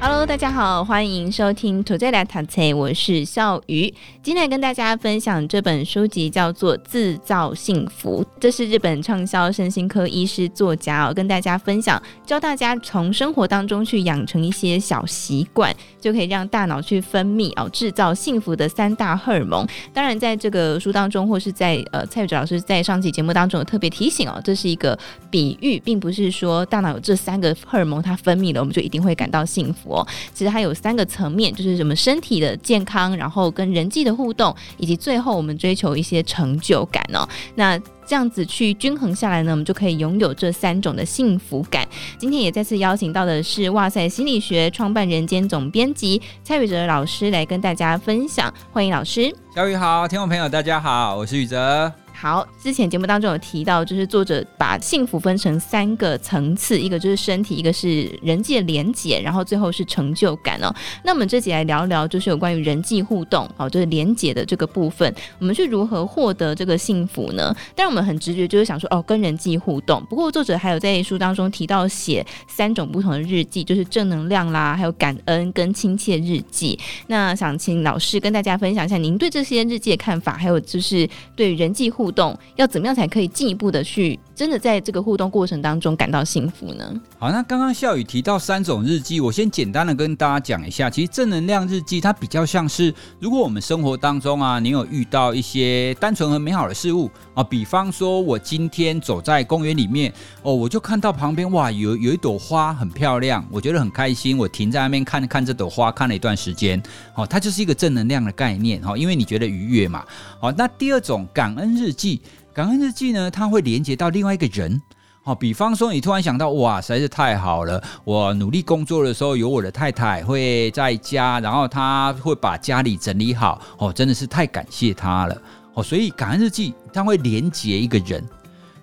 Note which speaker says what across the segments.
Speaker 1: Hello，大家好，欢迎收听《Today 来读册》，我是笑鱼。今天跟大家分享这本书籍叫做《制造幸福》，这是日本畅销身心科医师作家哦，跟大家分享，教大家从生活当中去养成一些小习惯，就可以让大脑去分泌哦，制造幸福的三大荷尔蒙。当然，在这个书当中，或是在呃蔡宇哲老师在上期节目当中有特别提醒哦，这是一个比喻，并不是说大脑有这三个荷尔蒙它分泌了，我们就一定会感到幸福。其实它有三个层面，就是什么身体的健康，然后跟人际的互动，以及最后我们追求一些成就感哦。那这样子去均衡下来呢，我们就可以拥有这三种的幸福感。今天也再次邀请到的是哇塞心理学创办人兼总编辑蔡宇哲老师来跟大家分享，欢迎老师。
Speaker 2: 小雨好，听众朋友大家好，我是宇哲。
Speaker 1: 好，之前节目当中有提到，就是作者把幸福分成三个层次，一个就是身体，一个是人际的连结，然后最后是成就感哦。那我们这集来聊聊，就是有关于人际互动，哦，就是连结的这个部分，我们是如何获得这个幸福呢？但我们很直觉就是想说，哦，跟人际互动。不过作者还有在书当中提到写三种不同的日记，就是正能量啦，还有感恩跟亲切日记。那想请老师跟大家分享一下您对这些日记的看法，还有就是对人际互。互动要怎么样才可以进一步的去真的在这个互动过程当中感到幸福呢？
Speaker 2: 好，那刚刚笑宇提到三种日记，我先简单的跟大家讲一下。其实正能量日记它比较像是，如果我们生活当中啊，你有遇到一些单纯和美好的事物啊，比方说我今天走在公园里面哦，我就看到旁边哇有有一朵花很漂亮，我觉得很开心，我停在那边看看这朵花，看了一段时间，哦，它就是一个正能量的概念哈，因为你觉得愉悦嘛。好，那第二种感恩日记。感恩日记呢，它会连接到另外一个人，好，比方说你突然想到，哇，实在是太好了，我努力工作的时候有我的太太会在家，然后她会把家里整理好，哦，真的是太感谢她了，哦，所以感恩日记它会连接一个人。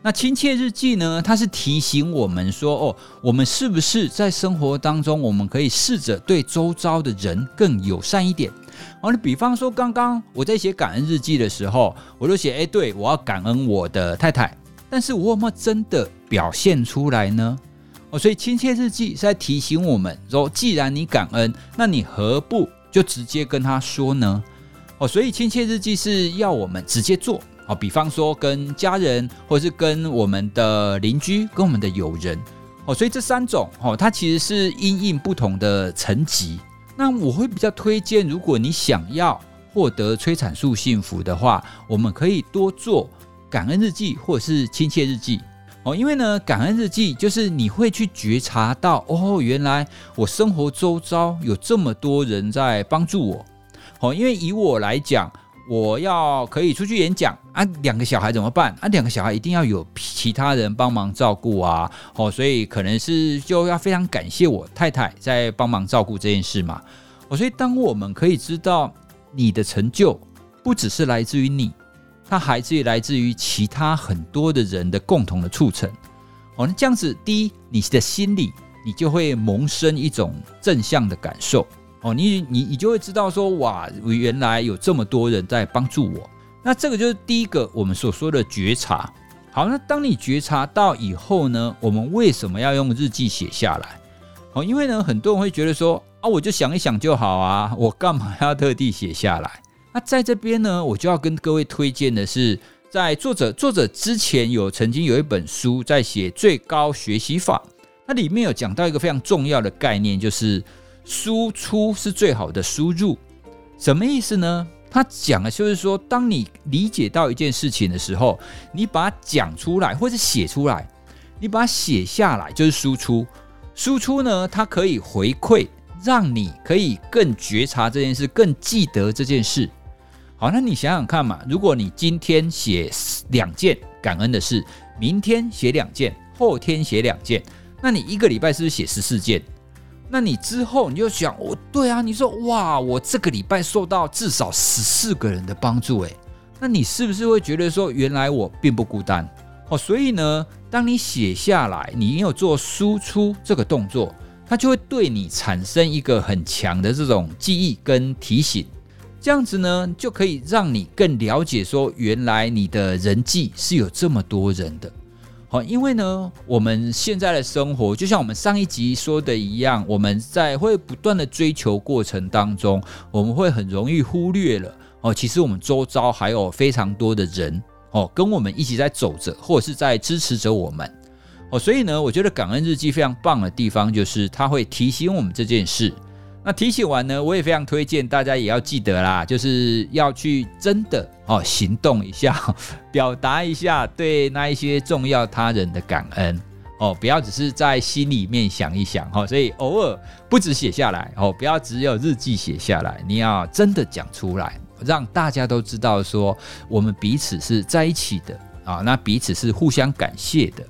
Speaker 2: 那亲切日记呢，它是提醒我们说，哦，我们是不是在生活当中，我们可以试着对周遭的人更友善一点。哦，你比方说，刚刚我在写感恩日记的时候，我就写，哎，对，我要感恩我的太太，但是我有没有真的表现出来呢？哦，所以亲切日记是在提醒我们说，既然你感恩，那你何不就直接跟他说呢？哦，所以亲切日记是要我们直接做。哦，比方说跟家人，或是跟我们的邻居，跟我们的友人。哦，所以这三种，哦，它其实是因应不同的层级。那我会比较推荐，如果你想要获得催产素幸福的话，我们可以多做感恩日记或者是亲切日记哦。因为呢，感恩日记就是你会去觉察到，哦，原来我生活周遭有这么多人在帮助我。哦，因为以我来讲，我要可以出去演讲啊，两个小孩怎么办啊？两个小孩一定要有其他人帮忙照顾啊，哦，所以可能是就要非常感谢我太太在帮忙照顾这件事嘛。哦，所以当我们可以知道你的成就不只是来自于你，它还是来自于其他很多的人的共同的促成。哦，那这样子，第一，你的心里你就会萌生一种正向的感受。哦，你你你就会知道说，哇，原来有这么多人在帮助我。那这个就是第一个我们所说的觉察。好，那当你觉察到以后呢，我们为什么要用日记写下来？哦，因为呢，很多人会觉得说，啊，我就想一想就好啊，我干嘛要特地写下来？那在这边呢，我就要跟各位推荐的是，在作者作者之前有曾经有一本书在写最高学习法，那里面有讲到一个非常重要的概念，就是。输出是最好的输入，什么意思呢？他讲的就是说，当你理解到一件事情的时候，你把它讲出来或者写出来，你把它写下来就是输出。输出呢，它可以回馈，让你可以更觉察这件事，更记得这件事。好，那你想想看嘛，如果你今天写两件感恩的事，明天写两件，后天写两件，那你一个礼拜是不是写十四件？那你之后你就想，哦，对啊，你说哇，我这个礼拜受到至少十四个人的帮助，诶，那你是不是会觉得说，原来我并不孤单哦？所以呢，当你写下来，你有做输出这个动作，它就会对你产生一个很强的这种记忆跟提醒。这样子呢，就可以让你更了解说，原来你的人际是有这么多人的。好，因为呢，我们现在的生活就像我们上一集说的一样，我们在会不断的追求过程当中，我们会很容易忽略了哦，其实我们周遭还有非常多的人哦，跟我们一起在走着，或者是在支持着我们哦。所以呢，我觉得感恩日记非常棒的地方，就是它会提醒我们这件事。那提醒完呢，我也非常推荐大家也要记得啦，就是要去真的哦行动一下，表达一下对那一些重要他人的感恩哦，不要只是在心里面想一想哦，所以偶尔不止写下来哦，不要只有日记写下来，你要真的讲出来，让大家都知道说我们彼此是在一起的啊，那彼此是互相感谢的。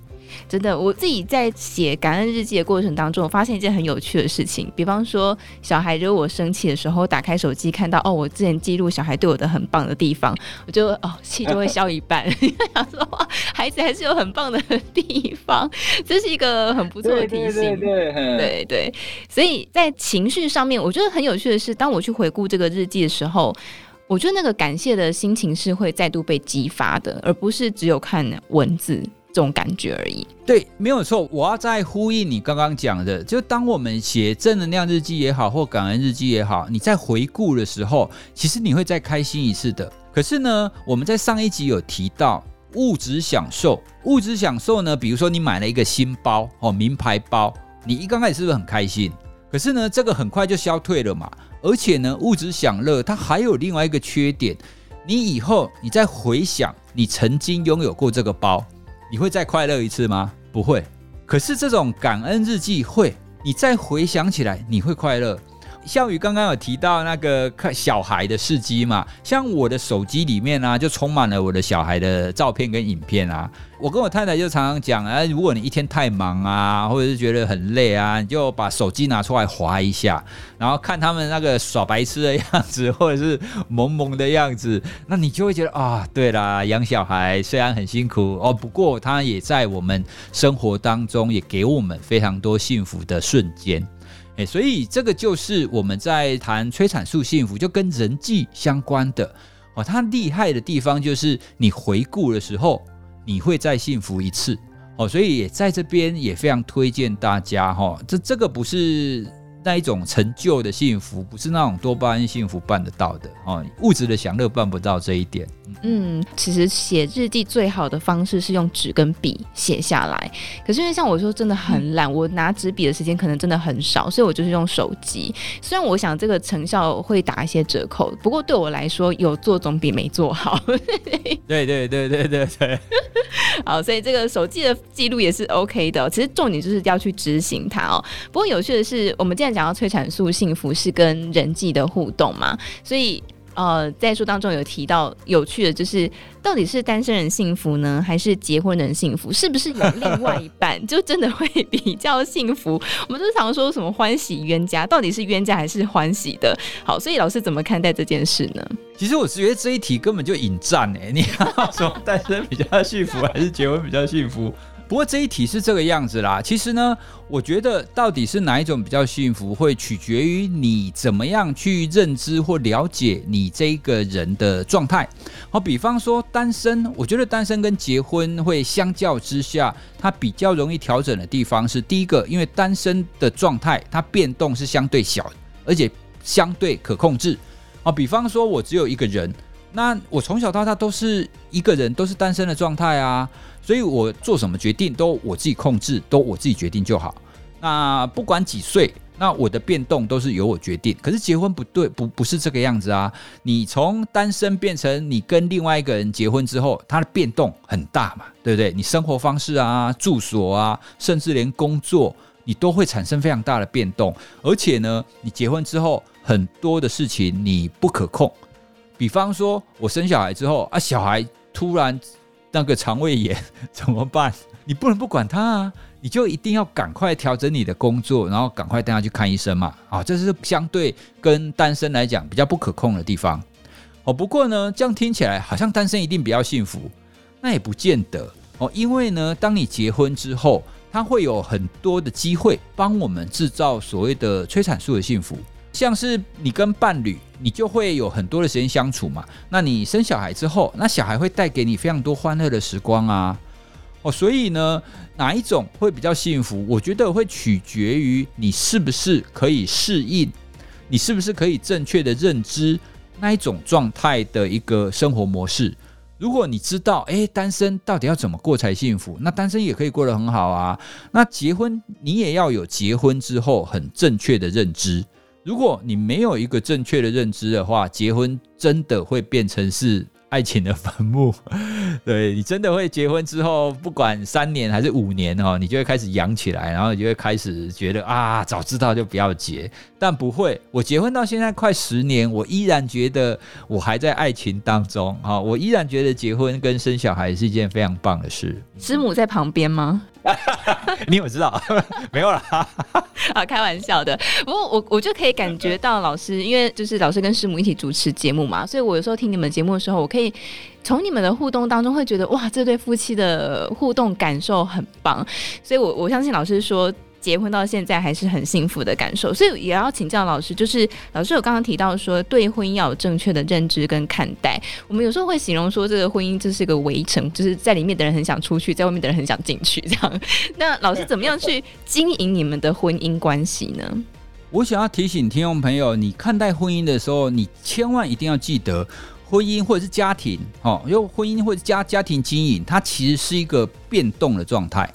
Speaker 1: 真的，我自己在写感恩日记的过程当中，我发现一件很有趣的事情。比方说，小孩惹我生气的时候，打开手机看到哦，我之前记录小孩对我的很棒的地方，我就哦气就会消一半。想说哇，孩子 还是有很棒的地方，这是一个很不错的提醒。对对对，对，对对，所以在情绪上面，我觉得很有趣的是，当我去回顾这个日记的时候，我觉得那个感谢的心情是会再度被激发的，而不是只有看文字。这种感觉而已。
Speaker 2: 对，没有错。我要再呼应你刚刚讲的，就当我们写正能量日记也好，或感恩日记也好，你在回顾的时候，其实你会再开心一次的。可是呢，我们在上一集有提到物质享受，物质享受呢，比如说你买了一个新包哦，名牌包，你一刚开始是不是很开心？可是呢，这个很快就消退了嘛。而且呢，物质享乐它还有另外一个缺点，你以后你再回想你曾经拥有过这个包。你会再快乐一次吗？不会。可是这种感恩日记会，你再回想起来，你会快乐。孝宇刚刚有提到那个看小孩的事迹嘛，像我的手机里面啊，就充满了我的小孩的照片跟影片啊。我跟我太太就常常讲啊，如果你一天太忙啊，或者是觉得很累啊，你就把手机拿出来滑一下，然后看他们那个耍白痴的样子，或者是萌萌的样子，那你就会觉得啊，对啦，养小孩虽然很辛苦哦，不过他也在我们生活当中也给我们非常多幸福的瞬间。哎，所以这个就是我们在谈催产素幸福，就跟人际相关的哦。它厉害的地方就是你回顾的时候，你会再幸福一次哦。所以也在这边也非常推荐大家哈，这这个不是。那一种成就的幸福，不是那种多巴胺幸福办得到的哦，物质的享乐办不到这一点。
Speaker 1: 嗯，其实写日记最好的方式是用纸跟笔写下来。可是因为像我说真的很懒，嗯、我拿纸笔的时间可能真的很少，所以我就是用手机。虽然我想这个成效会打一些折扣，不过对我来说有做总比没做好。
Speaker 2: 对对对对对对。
Speaker 1: 好，所以这个手机的记录也是 OK 的。其实重点就是要去执行它哦。不过有趣的是，我们既然讲到催产素幸福是跟人际的互动嘛，所以。呃，在书当中有提到有趣的，就是到底是单身人幸福呢，还是结婚人幸福？是不是有另外一半就真的会比较幸福？我们都常说什么欢喜冤家，到底是冤家还是欢喜的？好，所以老师怎么看待这件事呢？
Speaker 2: 其实我是觉得这一题根本就引战哎，你要说单身比较幸福，还是结婚比较幸福？不过这一题是这个样子啦。其实呢，我觉得到底是哪一种比较幸福，会取决于你怎么样去认知或了解你这一个人的状态。好，比方说单身，我觉得单身跟结婚会相较之下，它比较容易调整的地方是第一个，因为单身的状态它变动是相对小，而且相对可控制。啊，比方说我只有一个人，那我从小到大都是一个人，都是单身的状态啊。所以我做什么决定都我自己控制，都我自己决定就好。那不管几岁，那我的变动都是由我决定。可是结婚不对，不不是这个样子啊！你从单身变成你跟另外一个人结婚之后，他的变动很大嘛，对不对？你生活方式啊、住所啊，甚至连工作，你都会产生非常大的变动。而且呢，你结婚之后很多的事情你不可控。比方说，我生小孩之后啊，小孩突然。那个肠胃炎 怎么办？你不能不管他啊！你就一定要赶快调整你的工作，然后赶快带他去看医生嘛！啊，这是相对跟单身来讲比较不可控的地方。哦，不过呢，这样听起来好像单身一定比较幸福，那也不见得哦。因为呢，当你结婚之后，他会有很多的机会帮我们制造所谓的催产素的幸福，像是你跟伴侣你就会有很多的时间相处嘛。那你生小孩之后，那小孩会带给你非常多欢乐的时光啊。哦，所以呢，哪一种会比较幸福？我觉得会取决于你是不是可以适应，你是不是可以正确的认知那一种状态的一个生活模式。如果你知道，诶，单身到底要怎么过才幸福？那单身也可以过得很好啊。那结婚，你也要有结婚之后很正确的认知。如果你没有一个正确的认知的话，结婚真的会变成是。爱情的坟墓，对，你真的会结婚之后，不管三年还是五年哦，你就会开始养起来，然后你就会开始觉得啊，早知道就不要结。但不会，我结婚到现在快十年，我依然觉得我还在爱情当中啊，我依然觉得结婚跟生小孩是一件非常棒的事。
Speaker 1: 师母在旁边吗？
Speaker 2: 你有知道？没有啦，
Speaker 1: 啊，开玩笑的。不过我我就可以感觉到老师，因为就是老师跟师母一起主持节目嘛，所以我有时候听你们节目的时候，我可以从你们的互动当中会觉得，哇，这对夫妻的互动感受很棒。所以我我相信老师说。结婚到现在还是很幸福的感受，所以也要请教老师。就是老师有刚刚提到说，对婚姻要有正确的认知跟看待。我们有时候会形容说，这个婚姻就是个围城，就是在里面的人很想出去，在外面的人很想进去，这样。那老师怎么样去经营你们的婚姻关系呢？
Speaker 2: 我想要提醒听众朋友，你看待婚姻的时候，你千万一定要记得，婚姻或者是家庭，哦，因为婚姻或者家家庭经营，它其实是一个变动的状态。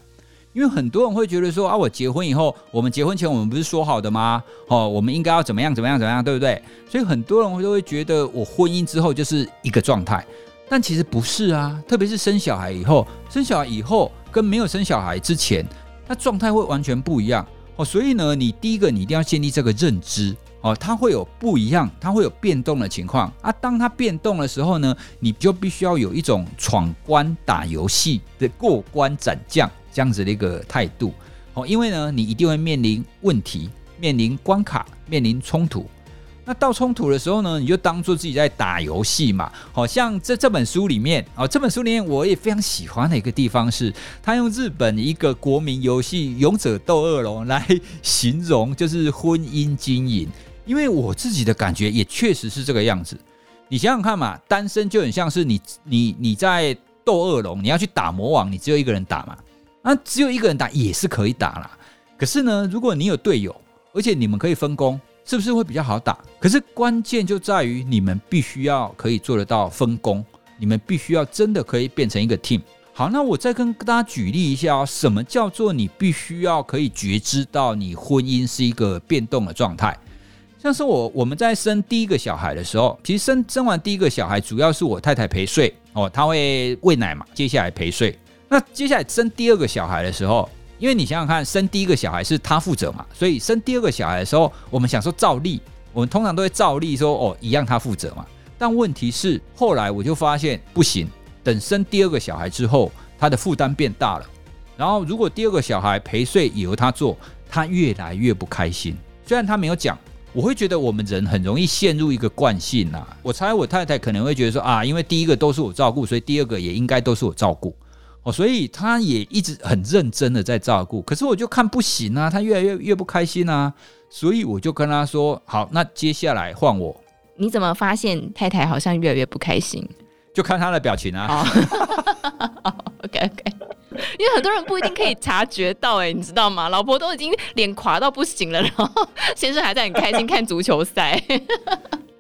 Speaker 2: 因为很多人会觉得说啊，我结婚以后，我们结婚前我们不是说好的吗？哦，我们应该要怎么样怎么样怎么样，对不对？所以很多人会都会觉得我婚姻之后就是一个状态，但其实不是啊。特别是生小孩以后，生小孩以后跟没有生小孩之前，那状态会完全不一样哦。所以呢，你第一个你一定要建立这个认知哦，它会有不一样，它会有变动的情况啊。当它变动的时候呢，你就必须要有一种闯关打游戏的过关斩将。这样子的一个态度，哦，因为呢，你一定会面临问题，面临关卡，面临冲突。那到冲突的时候呢，你就当做自己在打游戏嘛。好像这这本书里面，哦，这本书里面我也非常喜欢的一个地方是，他用日本一个国民游戏《勇者斗恶龙》来形容，就是婚姻经营。因为我自己的感觉也确实是这个样子。你想想看嘛，单身就很像是你你你在斗恶龙，你要去打魔王，你只有一个人打嘛。那只有一个人打也是可以打啦，可是呢，如果你有队友，而且你们可以分工，是不是会比较好打？可是关键就在于你们必须要可以做得到分工，你们必须要真的可以变成一个 team。好，那我再跟大家举例一下哦，什么叫做你必须要可以觉知到你婚姻是一个变动的状态？像是我我们在生第一个小孩的时候，其实生生完第一个小孩，主要是我太太陪睡哦，她会喂奶嘛，接下来陪睡。那接下来生第二个小孩的时候，因为你想想看，生第一个小孩是他负责嘛，所以生第二个小孩的时候，我们想说照例，我们通常都会照例说哦，一样他负责嘛。但问题是后来我就发现不行，等生第二个小孩之后，他的负担变大了。然后如果第二个小孩陪睡由他做，他越来越不开心。虽然他没有讲，我会觉得我们人很容易陷入一个惯性啊。我猜我太太可能会觉得说啊，因为第一个都是我照顾，所以第二个也应该都是我照顾。哦，所以他也一直很认真的在照顾，可是我就看不行啊，他越来越越不开心啊，所以我就跟他说：“好，那接下来换我。”
Speaker 1: 你怎么发现太太好像越来越不开心？
Speaker 2: 就看他的表情啊。
Speaker 1: Oh. OK OK，因为很多人不一定可以察觉到，哎，你知道吗？老婆都已经脸垮到不行了，然后先生还在很开心看足球赛。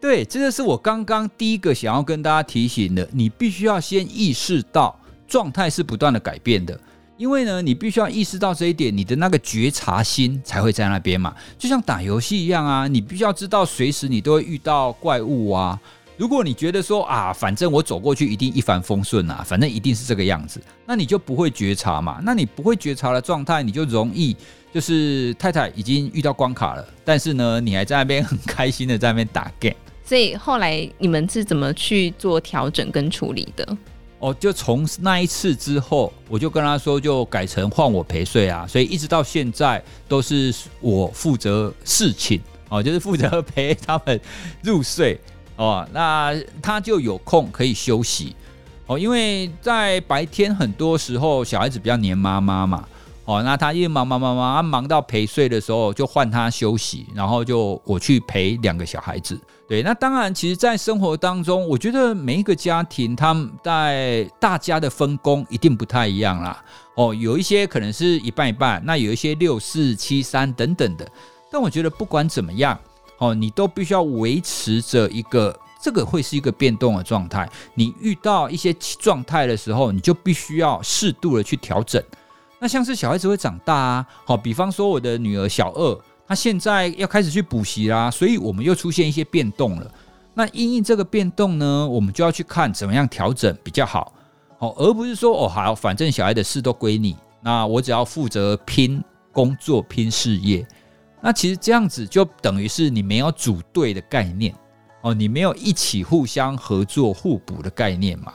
Speaker 2: 对，这个是我刚刚第一个想要跟大家提醒的，你必须要先意识到。状态是不断的改变的，因为呢，你必须要意识到这一点，你的那个觉察心才会在那边嘛。就像打游戏一样啊，你必须要知道，随时你都会遇到怪物啊。如果你觉得说啊，反正我走过去一定一帆风顺啊，反正一定是这个样子，那你就不会觉察嘛。那你不会觉察的状态，你就容易就是太太已经遇到关卡了，但是呢，你还在那边很开心的在那边打 game。
Speaker 1: 所以后来你们是怎么去做调整跟处理的？
Speaker 2: 哦，就从那一次之后，我就跟他说，就改成换我陪睡啊，所以一直到现在都是我负责侍寝哦，就是负责陪他们入睡哦，那他就有空可以休息。哦，因为在白天很多时候小孩子比较黏妈妈嘛，哦，那他一忙忙忙忙，忙到陪睡的时候就换他休息，然后就我去陪两个小孩子。对，那当然，其实，在生活当中，我觉得每一个家庭，他们在大家的分工一定不太一样啦。哦，有一些可能是一半一半，那有一些六四七三等等的。但我觉得不管怎么样，哦，你都必须要维持着一个，这个会是一个变动的状态。你遇到一些状态的时候，你就必须要适度的去调整。那像是小孩子会长大啊，好，比方说我的女儿小二。她现在要开始去补习啦，所以我们又出现一些变动了。那因应这个变动呢，我们就要去看怎么样调整比较好，哦，而不是说哦好，反正小孩的事都归你，那我只要负责拼工作、拼事业。那其实这样子就等于是你没有组队的概念哦，你没有一起互相合作、互补的概念嘛。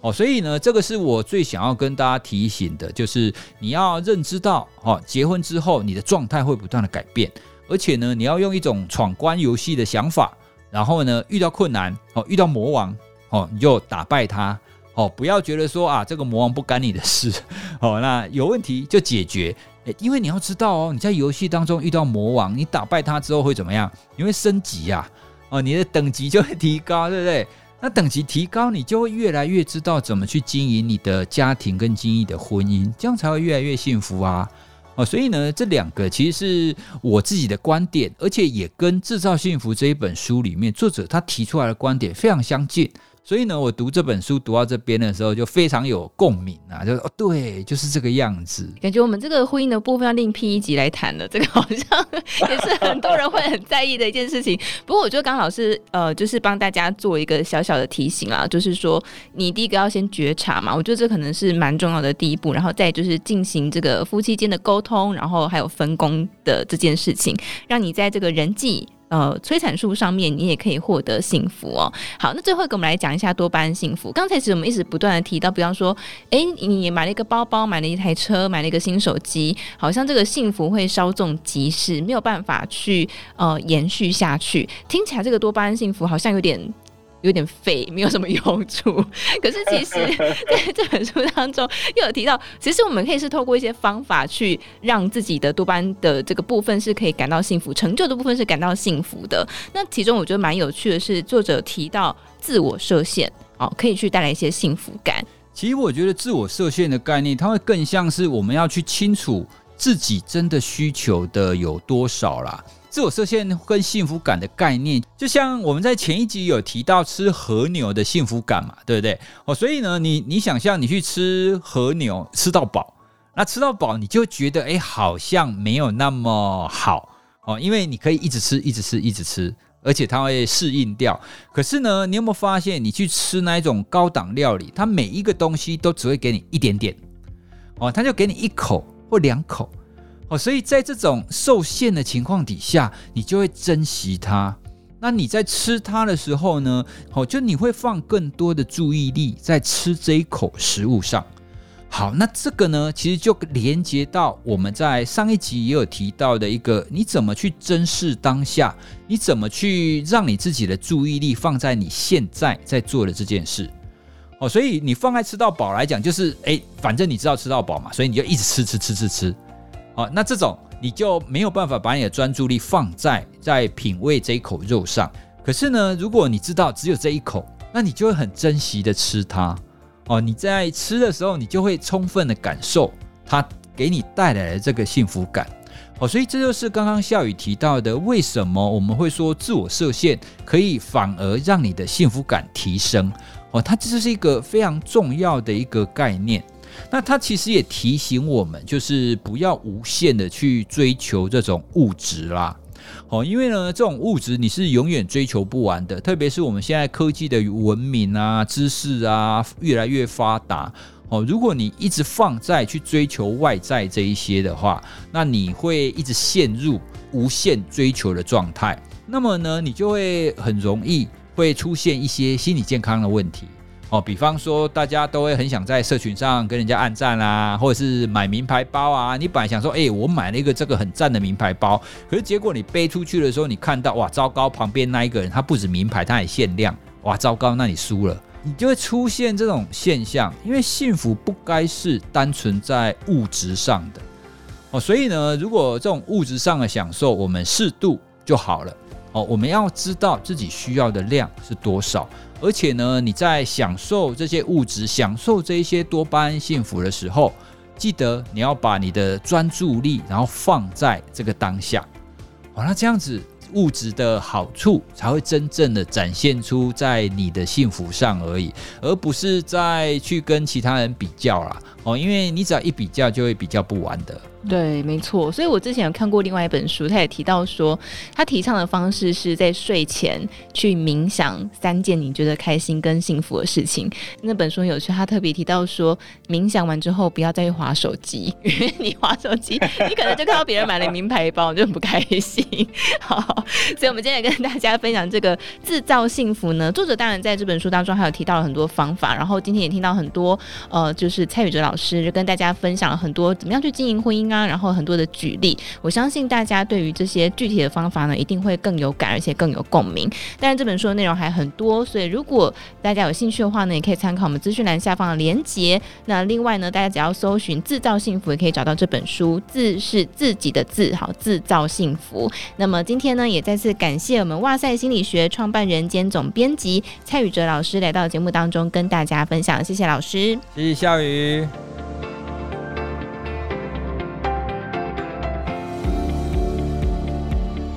Speaker 2: 哦，所以呢，这个是我最想要跟大家提醒的，就是你要认知到，哦，结婚之后你的状态会不断的改变，而且呢，你要用一种闯关游戏的想法，然后呢，遇到困难，哦，遇到魔王，哦，你就打败他，哦，不要觉得说啊，这个魔王不干你的事，哦，那有问题就解决，因为你要知道哦，你在游戏当中遇到魔王，你打败他之后会怎么样？你会升级呀，哦，你的等级就会提高，对不对？那等级提高，你就会越来越知道怎么去经营你的家庭跟经营的婚姻，这样才会越来越幸福啊！哦，所以呢，这两个其实是我自己的观点，而且也跟《制造幸福》这一本书里面作者他提出来的观点非常相近。所以呢，我读这本书读到这边的时候，就非常有共鸣啊！就哦，对，就是这个样子。
Speaker 1: 感觉我们这个婚姻的部分要另辟一集来谈了，这个好像也是很多人会很在意的一件事情。不过我觉得刚好是呃，就是帮大家做一个小小的提醒啊，就是说你第一个要先觉察嘛，我觉得这可能是蛮重要的第一步，然后再就是进行这个夫妻间的沟通，然后还有分工的这件事情，让你在这个人际。呃，催产素上面你也可以获得幸福哦。好，那最后一个我们来讲一下多巴胺幸福。刚才其实我们一直不断的提到，比方说，哎，你买了一个包包，买了一台车，买了一个新手机，好像这个幸福会稍纵即逝，没有办法去呃延续下去。听起来这个多巴胺幸福好像有点。有点废，没有什么用处。可是其实 在这本书当中又有提到，其实我们可以是透过一些方法去让自己的多巴胺的这个部分是可以感到幸福，成就的部分是感到幸福的。那其中我觉得蛮有趣的是，作者提到自我设限哦，可以去带来一些幸福感。
Speaker 2: 其实我觉得自我设限的概念，它会更像是我们要去清楚自己真的需求的有多少啦。自我设限跟幸福感的概念，就像我们在前一集有提到吃和牛的幸福感嘛，对不对？哦，所以呢，你你想象你去吃和牛吃到饱，那吃到饱你就觉得哎，好像没有那么好哦，因为你可以一直吃，一直吃，一直吃，而且它会适应掉。可是呢，你有没有发现，你去吃那一种高档料理，它每一个东西都只会给你一点点，哦，它就给你一口或两口。哦，所以在这种受限的情况底下，你就会珍惜它。那你在吃它的时候呢？哦，就你会放更多的注意力在吃这一口食物上。好，那这个呢，其实就连接到我们在上一集也有提到的一个，你怎么去珍视当下？你怎么去让你自己的注意力放在你现在在做的这件事？哦，所以你放在吃到饱来讲，就是诶，反正你知道吃到饱嘛，所以你就一直吃吃吃吃吃。哦，那这种你就没有办法把你的专注力放在在品味这一口肉上。可是呢，如果你知道只有这一口，那你就会很珍惜的吃它。哦，你在吃的时候，你就会充分的感受它给你带来的这个幸福感。哦，所以这就是刚刚孝宇提到的，为什么我们会说自我设限可以反而让你的幸福感提升？哦，它这是一个非常重要的一个概念。那它其实也提醒我们，就是不要无限的去追求这种物质啦，哦，因为呢，这种物质你是永远追求不完的，特别是我们现在科技的文明啊、知识啊越来越发达，哦，如果你一直放在去追求外在这一些的话，那你会一直陷入无限追求的状态，那么呢，你就会很容易会出现一些心理健康的问题。哦，比方说，大家都会很想在社群上跟人家按赞啊，或者是买名牌包啊。你本来想说，哎，我买了一个这个很赞的名牌包，可是结果你背出去的时候，你看到哇，糟糕，旁边那一个人他不止名牌，他也限量，哇，糟糕，那你输了，你就会出现这种现象。因为幸福不该是单纯在物质上的，哦，所以呢，如果这种物质上的享受，我们适度就好了。哦，我们要知道自己需要的量是多少，而且呢，你在享受这些物质、享受这一些多巴胺幸福的时候，记得你要把你的专注力，然后放在这个当下。好，那这样子。物质的好处才会真正的展现出在你的幸福上而已，而不是在去跟其他人比较啦。哦，因为你只要一比较，就会比较不完的。
Speaker 1: 对，没错。所以我之前有看过另外一本书，他也提到说，他提倡的方式是在睡前去冥想三件你觉得开心跟幸福的事情。那本书有趣，他特别提到说，冥想完之后不要再去划手机，因为你划手机，你可能就看到别人买了名牌包，你就很不开心。好，所以我们今天也跟大家分享这个制造幸福呢。作者当然在这本书当中还有提到了很多方法，然后今天也听到很多呃，就是蔡宇哲老师就跟大家分享了很多怎么样去经营婚姻啊。然后很多的举例，我相信大家对于这些具体的方法呢，一定会更有感，而且更有共鸣。但是，这本书的内容还很多，所以如果大家有兴趣的话呢，也可以参考我们资讯栏下方的连结。那另外呢，大家只要搜寻“制造幸福”，也可以找到这本书。自是自己的自，好，制造幸福。那么今天呢，也再次感谢我们哇塞心理学创办人兼总编辑蔡宇哲老师来到节目当中跟大家分享，谢谢老师，
Speaker 2: 谢谢笑宇。